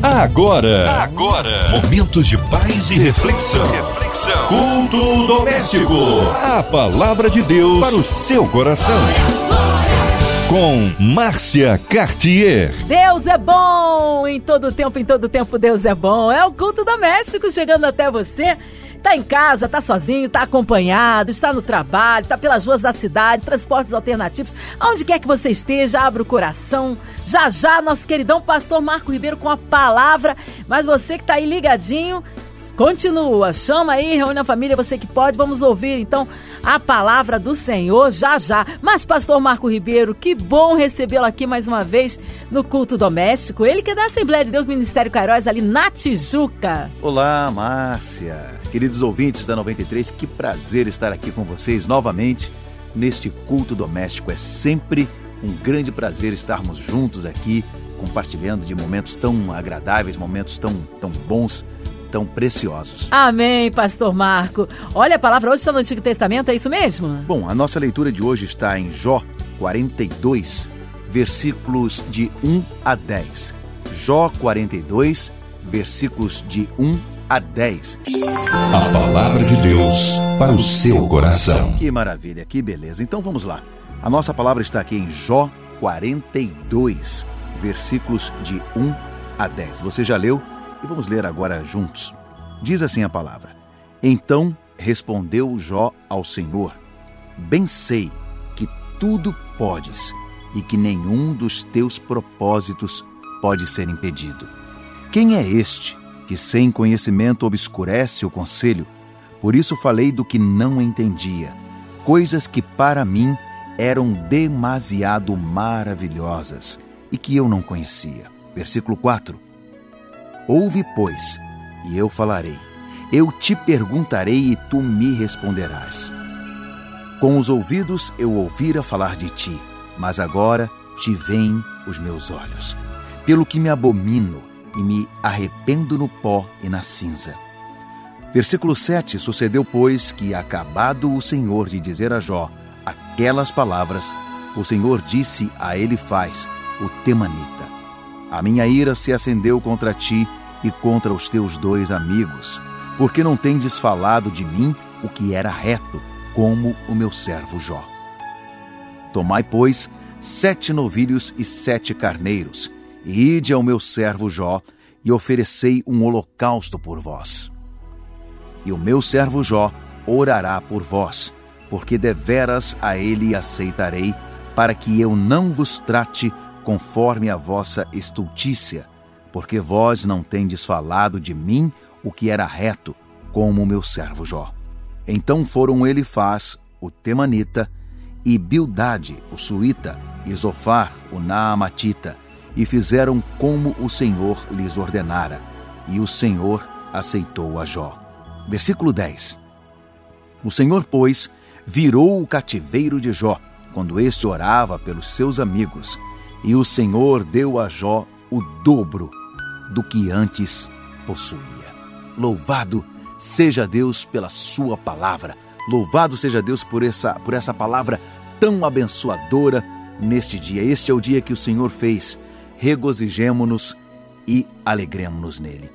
Agora, agora, momentos de paz e reflexão. reflexão. Culto doméstico. A palavra de Deus para o seu coração. Com Márcia Cartier. Deus é bom em todo tempo, em todo tempo Deus é bom. É o culto doméstico chegando até você. Tá em casa, tá sozinho, tá acompanhado, está no trabalho, tá pelas ruas da cidade, transportes alternativos, aonde quer que você esteja, abra o coração. Já já, nosso queridão pastor Marco Ribeiro com a palavra. Mas você que tá aí ligadinho, Continua, chama aí, reúne a família, você que pode. Vamos ouvir então a palavra do Senhor já já. Mas, Pastor Marco Ribeiro, que bom recebê-lo aqui mais uma vez no culto doméstico. Ele que é da Assembleia de Deus Ministério Cairóis, ali na Tijuca. Olá, Márcia. Queridos ouvintes da 93, que prazer estar aqui com vocês novamente neste culto doméstico. É sempre um grande prazer estarmos juntos aqui, compartilhando de momentos tão agradáveis, momentos tão, tão bons tão preciosos. Amém, Pastor Marco. Olha, a palavra hoje está no Antigo Testamento, é isso mesmo? Bom, a nossa leitura de hoje está em Jó 42, versículos de 1 a 10. Jó 42, versículos de 1 a 10. A palavra de Deus para o seu coração. Que maravilha, que beleza. Então vamos lá. A nossa palavra está aqui em Jó 42, versículos de 1 a 10. Você já leu? E vamos ler agora juntos. Diz assim a palavra: Então respondeu Jó ao Senhor: Bem sei que tudo podes e que nenhum dos teus propósitos pode ser impedido. Quem é este que sem conhecimento obscurece o conselho? Por isso falei do que não entendia, coisas que para mim eram demasiado maravilhosas e que eu não conhecia. Versículo 4 Ouve, pois, e eu falarei. Eu te perguntarei e tu me responderás. Com os ouvidos eu ouvira falar de ti, mas agora te veem os meus olhos. Pelo que me abomino e me arrependo no pó e na cinza. Versículo 7: Sucedeu, pois, que, acabado o Senhor de dizer a Jó aquelas palavras, o Senhor disse a Elifaz, o temanita: A minha ira se acendeu contra ti e contra os teus dois amigos, porque não tendes falado de mim o que era reto, como o meu servo Jó. Tomai, pois, sete novilhos e sete carneiros, ide ao meu servo Jó, e oferecei um holocausto por vós. E o meu servo Jó orará por vós, porque deveras a ele aceitarei, para que eu não vos trate conforme a vossa estultícia, porque vós não tendes falado de mim o que era reto, como o meu servo Jó. Então foram Elifaz, o Temanita, e Bildade, o Suíta, e Zofar, o Naamatita, e fizeram como o Senhor lhes ordenara, e o Senhor aceitou a Jó. Versículo 10 O Senhor, pois, virou o cativeiro de Jó, quando este orava pelos seus amigos, e o Senhor deu a Jó o dobro do que antes possuía. Louvado seja Deus pela sua palavra. Louvado seja Deus por essa, por essa palavra tão abençoadora neste dia. Este é o dia que o Senhor fez. Regozijemo-nos e alegremos-nos nele.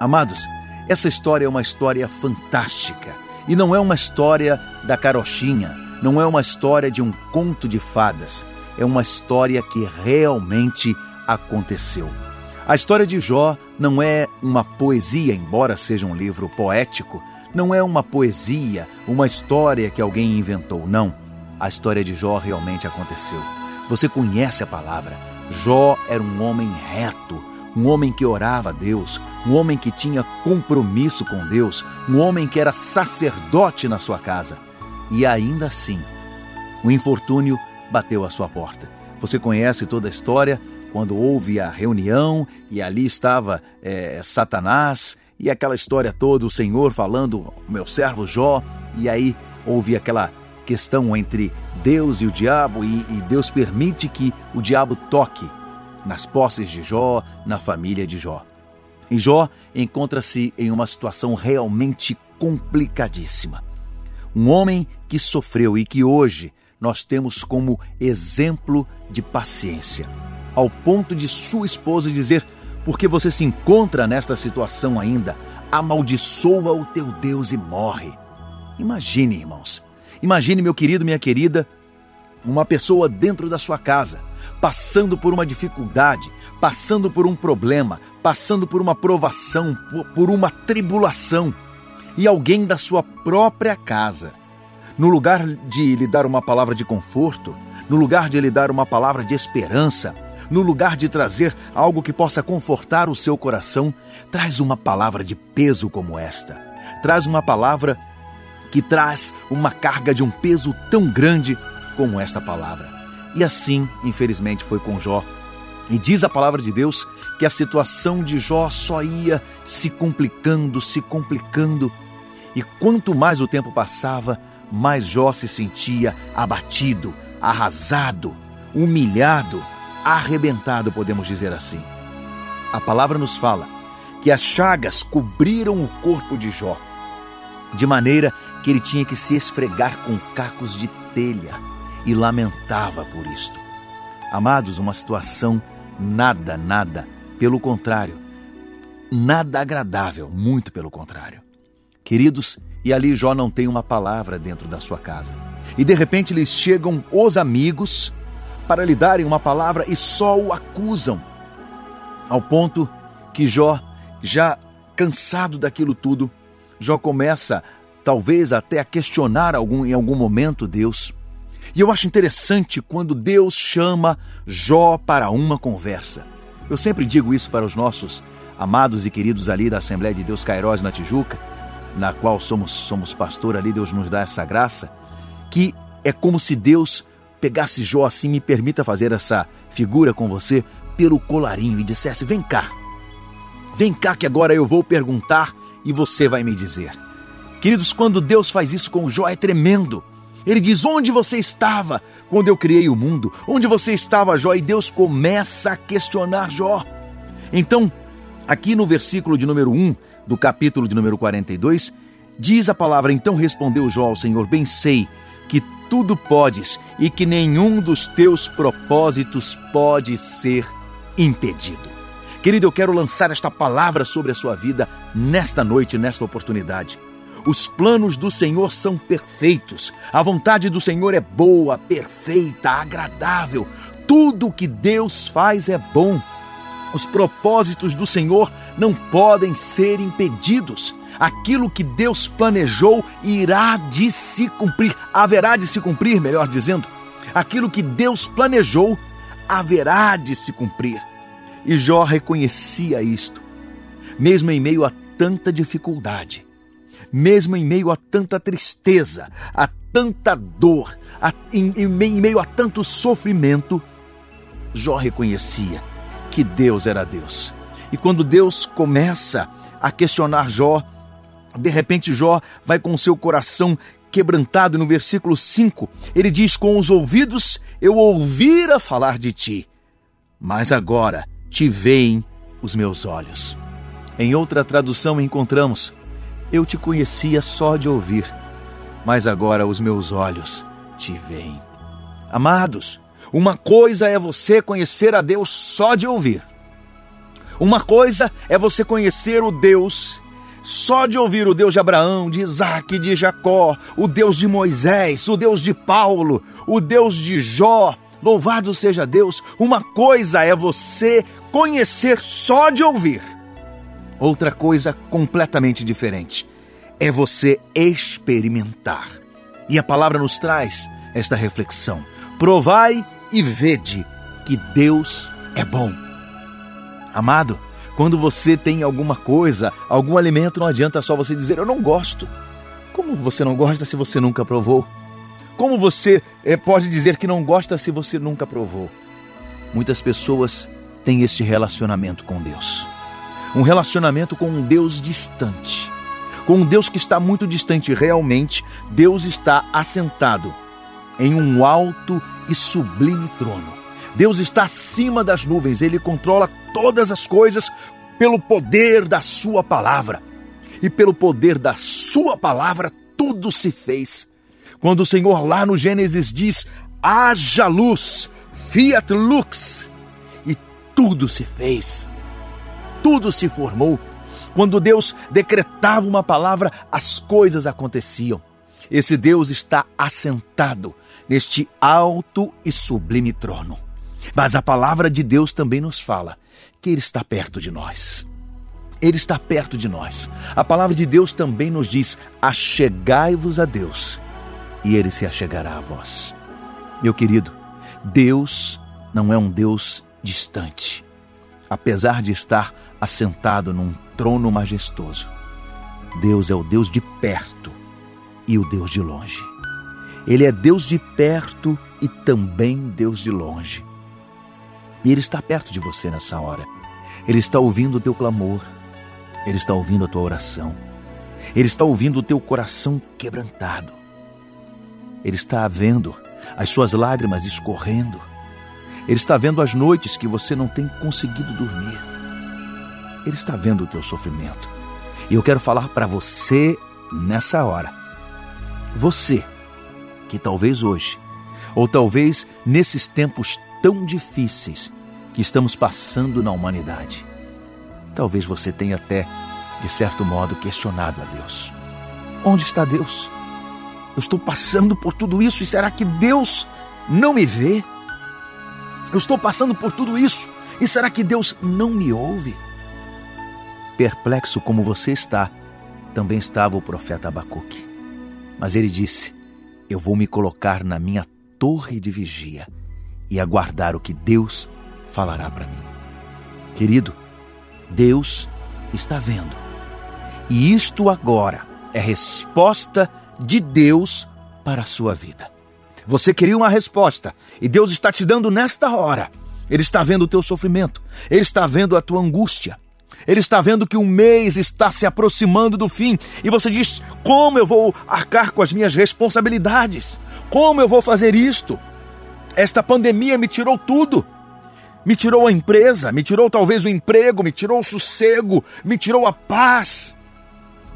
Amados, essa história é uma história fantástica. E não é uma história da carochinha, não é uma história de um conto de fadas. É uma história que realmente aconteceu. A história de Jó não é uma poesia, embora seja um livro poético, não é uma poesia, uma história que alguém inventou, não. A história de Jó realmente aconteceu. Você conhece a palavra. Jó era um homem reto, um homem que orava a Deus, um homem que tinha compromisso com Deus, um homem que era sacerdote na sua casa. E ainda assim, o infortúnio bateu à sua porta. Você conhece toda a história, quando houve a reunião e ali estava é, Satanás e aquela história toda, o Senhor falando, meu servo Jó, e aí houve aquela questão entre Deus e o diabo, e, e Deus permite que o diabo toque nas posses de Jó, na família de Jó. E Jó encontra-se em uma situação realmente complicadíssima. Um homem que sofreu e que hoje nós temos como exemplo de paciência ao ponto de sua esposa dizer: porque você se encontra nesta situação ainda, amaldiçoa o teu Deus e morre. Imagine, irmãos. Imagine, meu querido, minha querida, uma pessoa dentro da sua casa, passando por uma dificuldade, passando por um problema, passando por uma provação, por uma tribulação, e alguém da sua própria casa, no lugar de lhe dar uma palavra de conforto, no lugar de lhe dar uma palavra de esperança, no lugar de trazer algo que possa confortar o seu coração, traz uma palavra de peso como esta. Traz uma palavra que traz uma carga de um peso tão grande como esta palavra. E assim, infelizmente, foi com Jó. E diz a palavra de Deus que a situação de Jó só ia se complicando, se complicando. E quanto mais o tempo passava, mais Jó se sentia abatido, arrasado, humilhado, arrebentado, podemos dizer assim. A palavra nos fala que as chagas cobriram o corpo de Jó, de maneira que ele tinha que se esfregar com cacos de telha e lamentava por isto. Amados, uma situação nada, nada, pelo contrário, nada agradável, muito pelo contrário. Queridos, e ali Jó não tem uma palavra dentro da sua casa. E de repente lhes chegam os amigos para lhe darem uma palavra e só o acusam. Ao ponto que Jó, já cansado daquilo tudo, Jó começa talvez até a questionar algum, em algum momento Deus. E eu acho interessante quando Deus chama Jó para uma conversa. Eu sempre digo isso para os nossos amados e queridos ali da Assembleia de Deus Cairós na Tijuca, na qual somos, somos pastor ali, Deus nos dá essa graça, que é como se Deus pegasse Jó assim, me permita fazer essa figura com você, pelo colarinho e dissesse: Vem cá, vem cá que agora eu vou perguntar e você vai me dizer. Queridos, quando Deus faz isso com Jó é tremendo. Ele diz: Onde você estava quando eu criei o mundo? Onde você estava, Jó? E Deus começa a questionar Jó. Então, aqui no versículo de número 1 do capítulo de número 42, diz a palavra: Então respondeu Jó ao Senhor: Bem sei que tudo podes e que nenhum dos teus propósitos pode ser impedido. Querido, eu quero lançar esta palavra sobre a sua vida nesta noite, nesta oportunidade. Os planos do Senhor são perfeitos. A vontade do Senhor é boa, perfeita, agradável. Tudo o que Deus faz é bom. Os propósitos do Senhor não podem ser impedidos. Aquilo que Deus planejou irá de se cumprir, haverá de se cumprir, melhor dizendo. Aquilo que Deus planejou haverá de se cumprir. E Jó reconhecia isto, mesmo em meio a tanta dificuldade, mesmo em meio a tanta tristeza, a tanta dor, a, em, em meio a tanto sofrimento, Jó reconhecia que Deus era Deus. E quando Deus começa a questionar Jó, de repente Jó vai com seu coração quebrantado no versículo 5. Ele diz: Com os ouvidos eu ouvira falar de ti, mas agora te veem os meus olhos. Em outra tradução encontramos: Eu te conhecia só de ouvir, mas agora os meus olhos te veem. Amados, uma coisa é você conhecer a Deus só de ouvir. Uma coisa é você conhecer o Deus só de ouvir o Deus de Abraão, de Isaac, de Jacó, o Deus de Moisés, o Deus de Paulo, o Deus de Jó. Louvado seja Deus. Uma coisa é você conhecer só de ouvir. Outra coisa completamente diferente é você experimentar. E a palavra nos traz esta reflexão. Provai e vede que Deus é bom. Amado, quando você tem alguma coisa, algum alimento, não adianta só você dizer eu não gosto. Como você não gosta se você nunca provou? Como você é, pode dizer que não gosta se você nunca provou? Muitas pessoas têm este relacionamento com Deus. Um relacionamento com um Deus distante. Com um Deus que está muito distante. Realmente, Deus está assentado em um alto e sublime trono. Deus está acima das nuvens, ele controla todas as coisas pelo poder da Sua palavra. E pelo poder da Sua palavra, tudo se fez. Quando o Senhor lá no Gênesis diz: haja luz, fiat lux, tudo se fez. tudo se formou. Quando Deus decretava uma palavra, as coisas aconteciam. Esse Deus está assentado neste alto e sublime trono. Mas a palavra de Deus também nos fala que Ele está perto de nós. Ele está perto de nós. A palavra de Deus também nos diz: achegai-vos a Deus, e Ele se achegará a vós. Meu querido, Deus não é um Deus distante, apesar de estar assentado num trono majestoso. Deus é o Deus de perto e o Deus de longe. Ele é Deus de perto e também Deus de longe. E Ele está perto de você nessa hora. Ele está ouvindo o teu clamor. Ele está ouvindo a tua oração. Ele está ouvindo o teu coração quebrantado. Ele está vendo as suas lágrimas escorrendo. Ele está vendo as noites que você não tem conseguido dormir. Ele está vendo o teu sofrimento. E eu quero falar para você nessa hora. Você que talvez hoje, ou talvez nesses tempos tão difíceis que estamos passando na humanidade, talvez você tenha até, de certo modo, questionado a Deus. Onde está Deus? Eu estou passando por tudo isso e será que Deus não me vê? Eu estou passando por tudo isso e será que Deus não me ouve? Perplexo como você está, também estava o profeta Abacuque. Mas ele disse: Eu vou me colocar na minha torre de vigia e aguardar o que Deus falará para mim. Querido, Deus está vendo. E isto agora é resposta de Deus para a sua vida. Você queria uma resposta e Deus está te dando nesta hora. Ele está vendo o teu sofrimento, ele está vendo a tua angústia. Ele está vendo que um mês está se aproximando do fim e você diz: Como eu vou arcar com as minhas responsabilidades? Como eu vou fazer isto? Esta pandemia me tirou tudo. Me tirou a empresa, me tirou talvez o emprego, me tirou o sossego, me tirou a paz.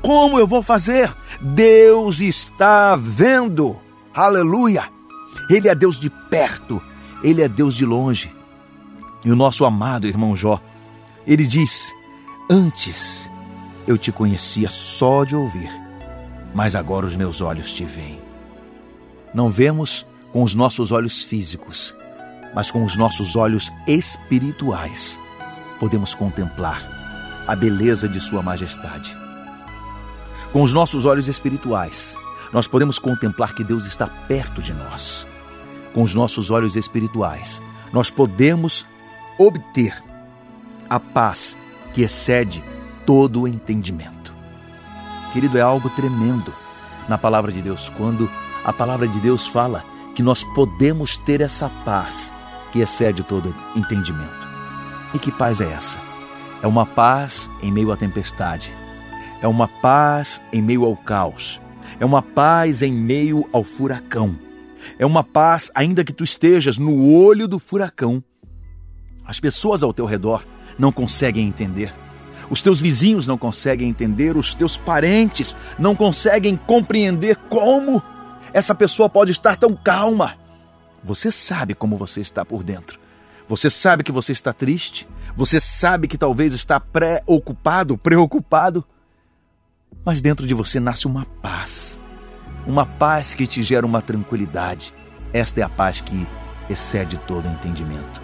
Como eu vou fazer? Deus está vendo. Aleluia! Ele é Deus de perto, ele é Deus de longe. E o nosso amado irmão Jó, ele diz: Antes eu te conhecia só de ouvir, mas agora os meus olhos te veem. Não vemos com os nossos olhos físicos, mas com os nossos olhos espirituais podemos contemplar a beleza de Sua Majestade. Com os nossos olhos espirituais, nós podemos contemplar que Deus está perto de nós. Com os nossos olhos espirituais, nós podemos obter a paz que excede todo o entendimento. Querido, é algo tremendo na palavra de Deus quando a palavra de Deus fala que nós podemos ter essa paz que excede todo entendimento. E que paz é essa? É uma paz em meio à tempestade, é uma paz em meio ao caos, é uma paz em meio ao furacão, é uma paz ainda que tu estejas no olho do furacão. As pessoas ao teu redor não conseguem entender. Os teus vizinhos não conseguem entender, os teus parentes não conseguem compreender como essa pessoa pode estar tão calma. Você sabe como você está por dentro. Você sabe que você está triste, você sabe que talvez está preocupado, preocupado, mas dentro de você nasce uma paz. Uma paz que te gera uma tranquilidade. Esta é a paz que excede todo entendimento.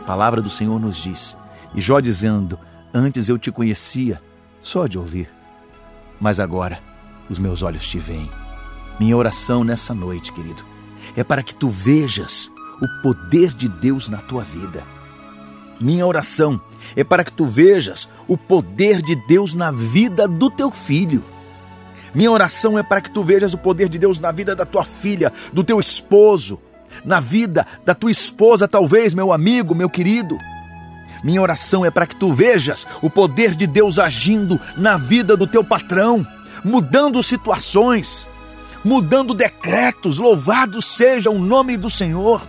A palavra do Senhor nos diz e Jó dizendo: Antes eu te conhecia só de ouvir, mas agora os meus olhos te veem. Minha oração nessa noite, querido, é para que tu vejas o poder de Deus na tua vida. Minha oração é para que tu vejas o poder de Deus na vida do teu filho. Minha oração é para que tu vejas o poder de Deus na vida da tua filha, do teu esposo, na vida da tua esposa, talvez, meu amigo, meu querido. Minha oração é para que tu vejas o poder de Deus agindo na vida do teu patrão, mudando situações, mudando decretos. Louvado seja o nome do Senhor.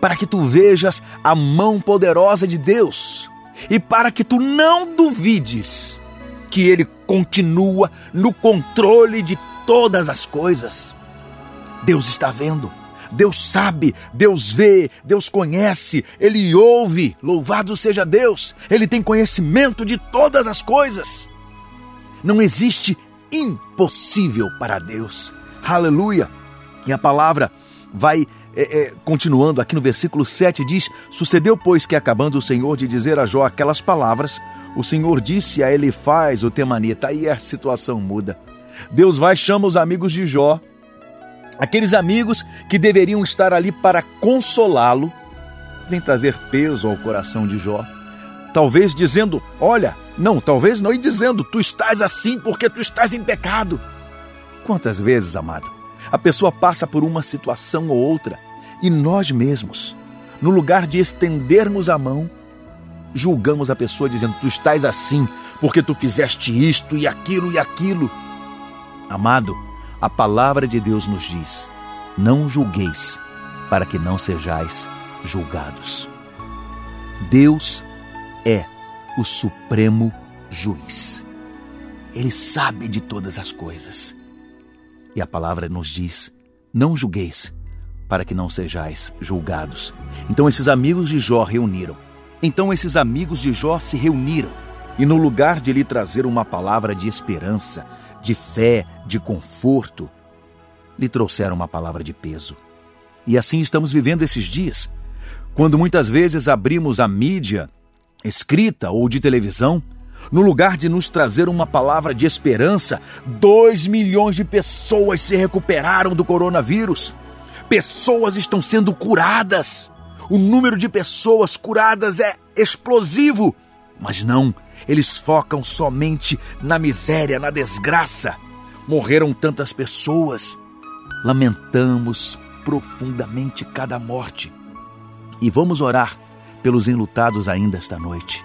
Para que tu vejas a mão poderosa de Deus e para que tu não duvides que Ele continua no controle de todas as coisas. Deus está vendo Deus sabe, Deus vê, Deus conhece, Ele ouve. Louvado seja Deus! Ele tem conhecimento de todas as coisas. Não existe impossível para Deus. Aleluia! E a palavra vai é, é, continuando aqui no versículo 7 diz: Sucedeu, pois, que acabando o Senhor de dizer a Jó aquelas palavras, o Senhor disse a ele: Faz o temanita. Aí a situação muda. Deus vai chama os amigos de Jó, aqueles amigos que deveriam estar ali para consolá-lo, vem trazer peso ao coração de Jó. Talvez dizendo: Olha, não, talvez não, e dizendo: Tu estás assim porque tu estás em pecado. Quantas vezes, amado, a pessoa passa por uma situação ou outra e nós mesmos, no lugar de estendermos a mão, julgamos a pessoa dizendo: Tu estás assim porque tu fizeste isto e aquilo e aquilo. Amado, a palavra de Deus nos diz: Não julgueis, para que não sejais julgados. Deus é o supremo juiz. Ele sabe de todas as coisas. E a palavra nos diz: Não julgueis, para que não sejais julgados. Então esses amigos de Jó reuniram. Então esses amigos de Jó se reuniram. E no lugar de lhe trazer uma palavra de esperança, de fé, de conforto, lhe trouxeram uma palavra de peso. E assim estamos vivendo esses dias. Quando muitas vezes abrimos a mídia, escrita ou de televisão, no lugar de nos trazer uma palavra de esperança, 2 milhões de pessoas se recuperaram do coronavírus. Pessoas estão sendo curadas. O número de pessoas curadas é explosivo. Mas não, eles focam somente na miséria, na desgraça. Morreram tantas pessoas. Lamentamos profundamente cada morte. E vamos orar pelos enlutados ainda esta noite.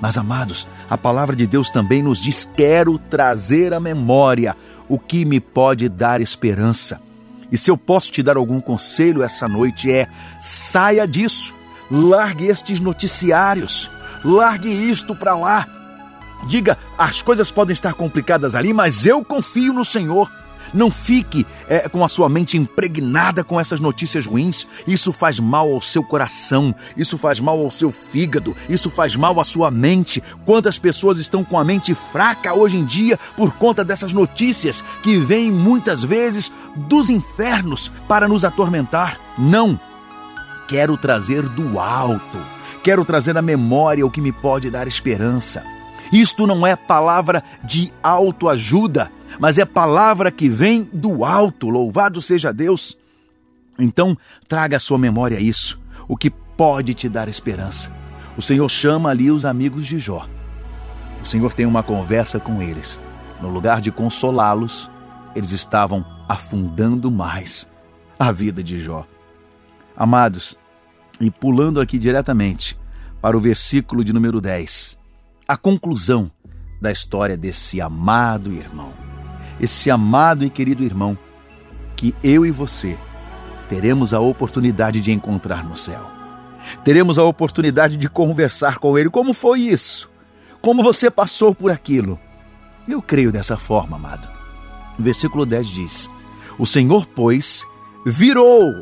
Mas, amados, a palavra de Deus também nos diz: quero trazer à memória o que me pode dar esperança. E se eu posso te dar algum conselho essa noite é: saia disso, largue estes noticiários, largue isto para lá. Diga, as coisas podem estar complicadas ali, mas eu confio no Senhor. Não fique é, com a sua mente impregnada com essas notícias ruins. Isso faz mal ao seu coração, isso faz mal ao seu fígado, isso faz mal à sua mente. Quantas pessoas estão com a mente fraca hoje em dia por conta dessas notícias que vêm muitas vezes dos infernos para nos atormentar? Não! Quero trazer do alto, quero trazer à memória o que me pode dar esperança. Isto não é palavra de autoajuda mas é palavra que vem do alto, louvado seja Deus. Então, traga à sua memória isso, o que pode te dar esperança. O Senhor chama ali os amigos de Jó. O Senhor tem uma conversa com eles. No lugar de consolá-los, eles estavam afundando mais a vida de Jó. Amados, e pulando aqui diretamente para o versículo de número 10, a conclusão da história desse amado irmão esse amado e querido irmão que eu e você teremos a oportunidade de encontrar no céu. Teremos a oportunidade de conversar com ele. Como foi isso? Como você passou por aquilo? Eu creio dessa forma, amado. Versículo 10 diz: O Senhor, pois, virou.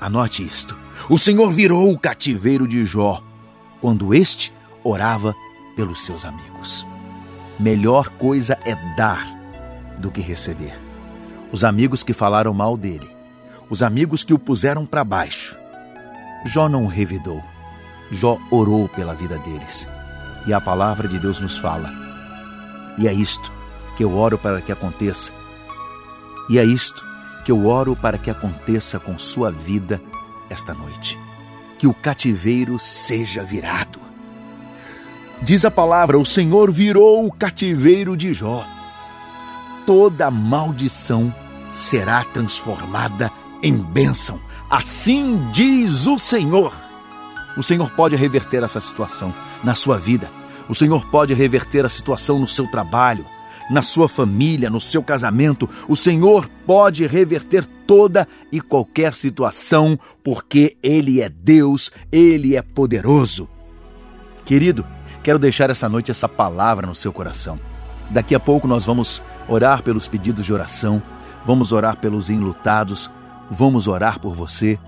Anote isto. O Senhor virou o cativeiro de Jó quando este orava pelos seus amigos. Melhor coisa é dar do que receber. Os amigos que falaram mal dele, os amigos que o puseram para baixo. Jó não revidou. Jó orou pela vida deles. E a palavra de Deus nos fala. E é isto que eu oro para que aconteça. E é isto que eu oro para que aconteça com sua vida esta noite. Que o cativeiro seja virado. Diz a palavra: o Senhor virou o cativeiro de Jó toda maldição será transformada em bênção. Assim diz o Senhor. O Senhor pode reverter essa situação na sua vida. O Senhor pode reverter a situação no seu trabalho, na sua família, no seu casamento. O Senhor pode reverter toda e qualquer situação, porque Ele é Deus, Ele é poderoso. Querido, quero deixar essa noite essa palavra no seu coração. Daqui a pouco nós vamos orar pelos pedidos de oração, vamos orar pelos enlutados, vamos orar por você.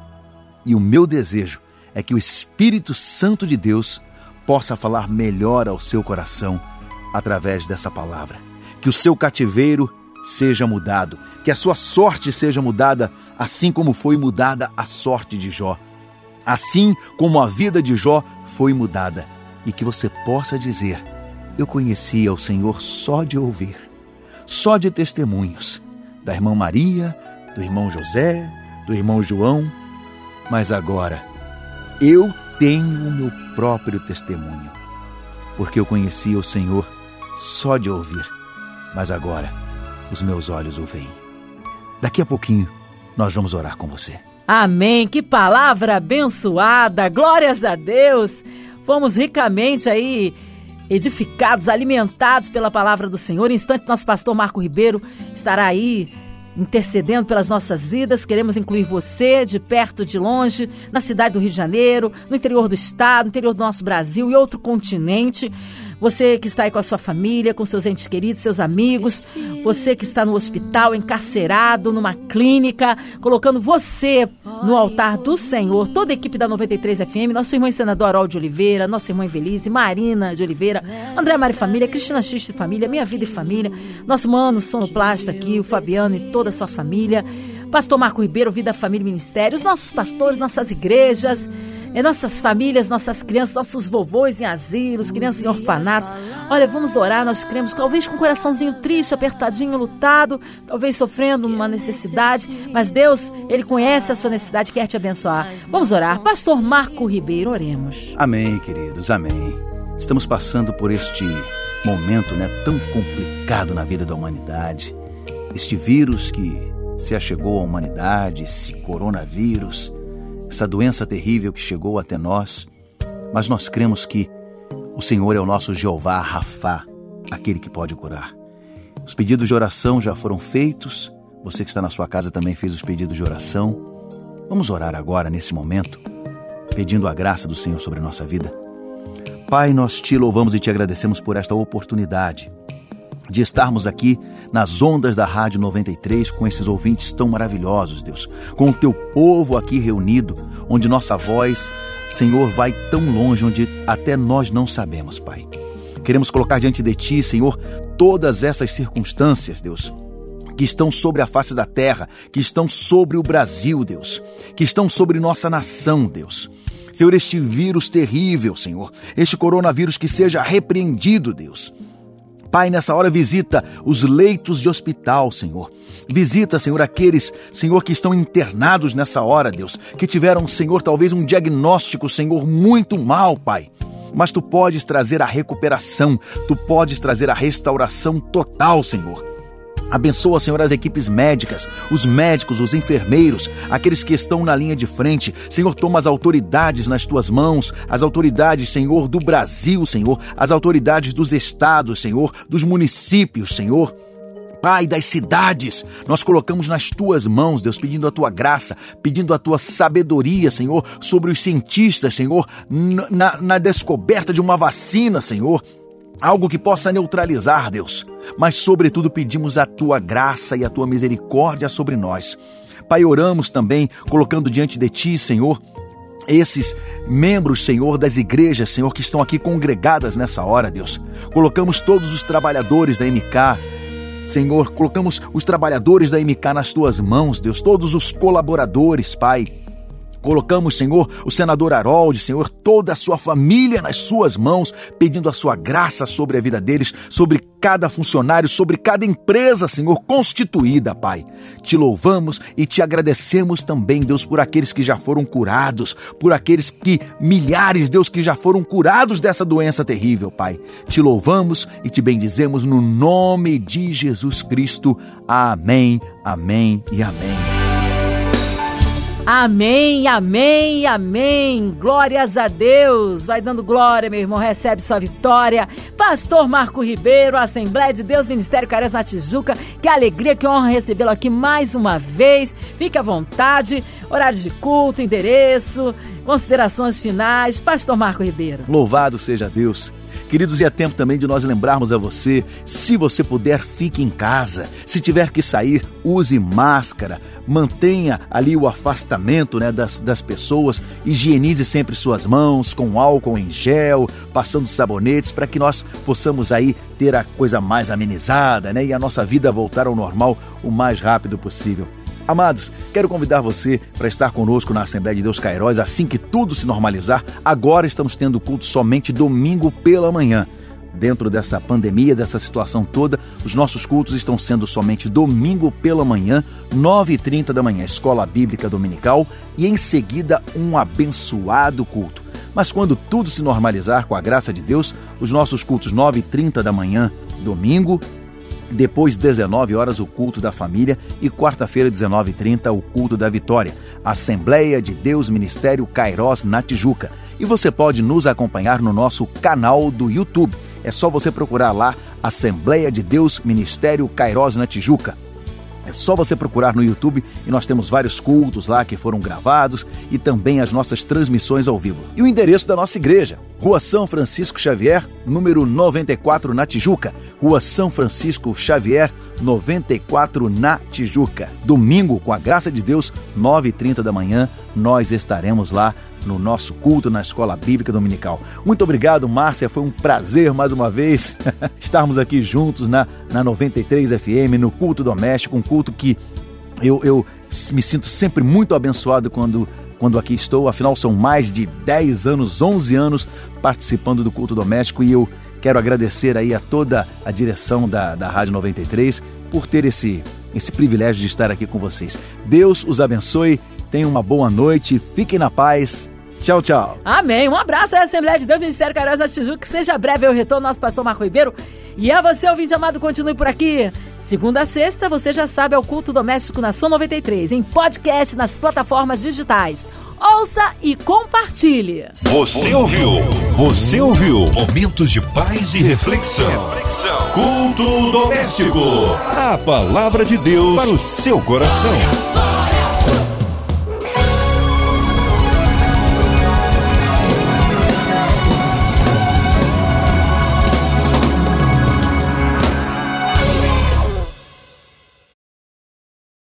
E o meu desejo é que o Espírito Santo de Deus possa falar melhor ao seu coração através dessa palavra. Que o seu cativeiro seja mudado, que a sua sorte seja mudada, assim como foi mudada a sorte de Jó, assim como a vida de Jó foi mudada, e que você possa dizer: Eu conhecia o Senhor só de ouvir, só de testemunhos, da irmã Maria, do irmão José, do irmão João, mas agora eu tenho o meu próprio testemunho, porque eu conhecia o Senhor só de ouvir, mas agora os meus olhos o veem. Daqui a pouquinho nós vamos orar com você. Amém. Que palavra abençoada. Glórias a Deus. Fomos ricamente aí edificados, alimentados pela palavra do Senhor. Em instante, nosso pastor Marco Ribeiro estará aí intercedendo pelas nossas vidas. Queremos incluir você de perto, de longe, na cidade do Rio de Janeiro, no interior do estado, no interior do nosso Brasil e outro continente. Você que está aí com a sua família, com seus entes queridos, seus amigos, você que está no hospital, encarcerado, numa clínica, colocando você no altar do Senhor, toda a equipe da 93 FM, nosso irmão senador Harol de Oliveira, nossa irmã Evelise, Marina de Oliveira, André Mari Família, Cristina X de Família, Minha Vida e Família, nosso mano Sonoplasta aqui, o Fabiano e toda a sua família, Pastor Marco Ribeiro, Vida, Família Ministério, os nossos pastores, nossas igrejas, é nossas famílias, nossas crianças, nossos vovôs em asilos, crianças em orfanatos. Olha, vamos orar, nós cremos, talvez com o coraçãozinho triste, apertadinho, lutado, talvez sofrendo uma necessidade, mas Deus, Ele conhece a sua necessidade e quer te abençoar. Vamos orar. Pastor Marco Ribeiro, oremos. Amém, queridos, amém. Estamos passando por este momento né, tão complicado na vida da humanidade. Este vírus que se achegou à humanidade, esse coronavírus essa doença terrível que chegou até nós, mas nós cremos que o Senhor é o nosso Jeová Rafá, aquele que pode curar. Os pedidos de oração já foram feitos, você que está na sua casa também fez os pedidos de oração. Vamos orar agora, nesse momento, pedindo a graça do Senhor sobre nossa vida. Pai, nós te louvamos e te agradecemos por esta oportunidade de estarmos aqui nas ondas da Rádio 93 com esses ouvintes tão maravilhosos, Deus, com o teu povo aqui reunido, onde nossa voz, Senhor, vai tão longe onde até nós não sabemos, Pai. Queremos colocar diante de ti, Senhor, todas essas circunstâncias, Deus, que estão sobre a face da terra, que estão sobre o Brasil, Deus, que estão sobre nossa nação, Deus. Senhor, este vírus terrível, Senhor, este coronavírus que seja repreendido, Deus. Pai, nessa hora visita os leitos de hospital, Senhor. Visita, Senhor, aqueles, Senhor, que estão internados nessa hora, Deus, que tiveram, Senhor, talvez um diagnóstico, Senhor, muito mal, Pai. Mas tu podes trazer a recuperação, tu podes trazer a restauração total, Senhor. Abençoa, Senhor, as equipes médicas, os médicos, os enfermeiros, aqueles que estão na linha de frente. Senhor, toma as autoridades nas tuas mãos, as autoridades, Senhor, do Brasil, Senhor, as autoridades dos estados, Senhor, dos municípios, Senhor. Pai das cidades, nós colocamos nas tuas mãos, Deus, pedindo a tua graça, pedindo a tua sabedoria, Senhor, sobre os cientistas, Senhor, na, na descoberta de uma vacina, Senhor algo que possa neutralizar, Deus. Mas, sobretudo, pedimos a tua graça e a tua misericórdia sobre nós. Pai, oramos também, colocando diante de ti, Senhor, esses membros, Senhor, das igrejas, Senhor, que estão aqui congregadas nessa hora, Deus. Colocamos todos os trabalhadores da MK, Senhor, colocamos os trabalhadores da MK nas tuas mãos, Deus, todos os colaboradores, Pai. Colocamos, Senhor, o senador Harold, Senhor, toda a sua família nas suas mãos, pedindo a sua graça sobre a vida deles, sobre cada funcionário, sobre cada empresa, Senhor, constituída, Pai. Te louvamos e te agradecemos também, Deus, por aqueles que já foram curados, por aqueles que, milhares, Deus, que já foram curados dessa doença terrível, Pai. Te louvamos e te bendizemos no nome de Jesus Cristo. Amém, amém e amém. Amém, amém, amém. Glórias a Deus. Vai dando glória, meu irmão. Recebe sua vitória. Pastor Marco Ribeiro, Assembleia de Deus, Ministério Caras na Tijuca. Que alegria, que honra recebê-lo aqui mais uma vez. Fique à vontade. Horário de culto, endereço Considerações finais, Pastor Marco Ribeiro. Louvado seja Deus. Queridos, e é tempo também de nós lembrarmos a você: se você puder, fique em casa. Se tiver que sair, use máscara. Mantenha ali o afastamento né, das, das pessoas. Higienize sempre suas mãos com álcool em gel, passando sabonetes, para que nós possamos aí ter a coisa mais amenizada né, e a nossa vida voltar ao normal o mais rápido possível. Amados, quero convidar você para estar conosco na Assembleia de Deus Cairóis assim que tudo se normalizar. Agora estamos tendo culto somente domingo pela manhã. Dentro dessa pandemia, dessa situação toda, os nossos cultos estão sendo somente domingo pela manhã, 9h30 da manhã, escola bíblica dominical e em seguida um abençoado culto. Mas quando tudo se normalizar com a graça de Deus, os nossos cultos 9h30 da manhã, domingo, depois, 19 horas, o culto da família e quarta-feira, 19h30, o culto da vitória. Assembleia de Deus Ministério Cairós na Tijuca. E você pode nos acompanhar no nosso canal do YouTube. É só você procurar lá Assembleia de Deus Ministério Cairós na Tijuca. É só você procurar no YouTube e nós temos vários cultos lá que foram gravados e também as nossas transmissões ao vivo. E o endereço da nossa igreja, Rua São Francisco Xavier, número 94 na Tijuca. Rua São Francisco Xavier, 94 na Tijuca. Domingo, com a graça de Deus, 9h30 da manhã, nós estaremos lá no nosso culto na Escola Bíblica Dominical. Muito obrigado, Márcia. Foi um prazer mais uma vez estarmos aqui juntos na, na 93 FM, no culto doméstico, um culto que eu, eu me sinto sempre muito abençoado quando, quando aqui estou. Afinal, são mais de 10 anos, 11 anos participando do culto doméstico e eu quero agradecer aí a toda a direção da, da Rádio 93 por ter esse, esse privilégio de estar aqui com vocês. Deus os abençoe Tenham uma boa noite, fiquem na paz. Tchau, tchau. Amém. Um abraço à Assembleia de Deus, Ministério Caroz da Tijuca. Que seja breve o retorno, nosso pastor Marco Ribeiro. E a você, ouvinte amado, continue por aqui. Segunda a sexta, você já sabe, é o Culto Doméstico na Som 93, em podcast nas plataformas digitais. Ouça e compartilhe. Você ouviu? Você ouviu? Momentos de paz e reflexão. reflexão. Culto doméstico. A palavra de Deus para o seu coração.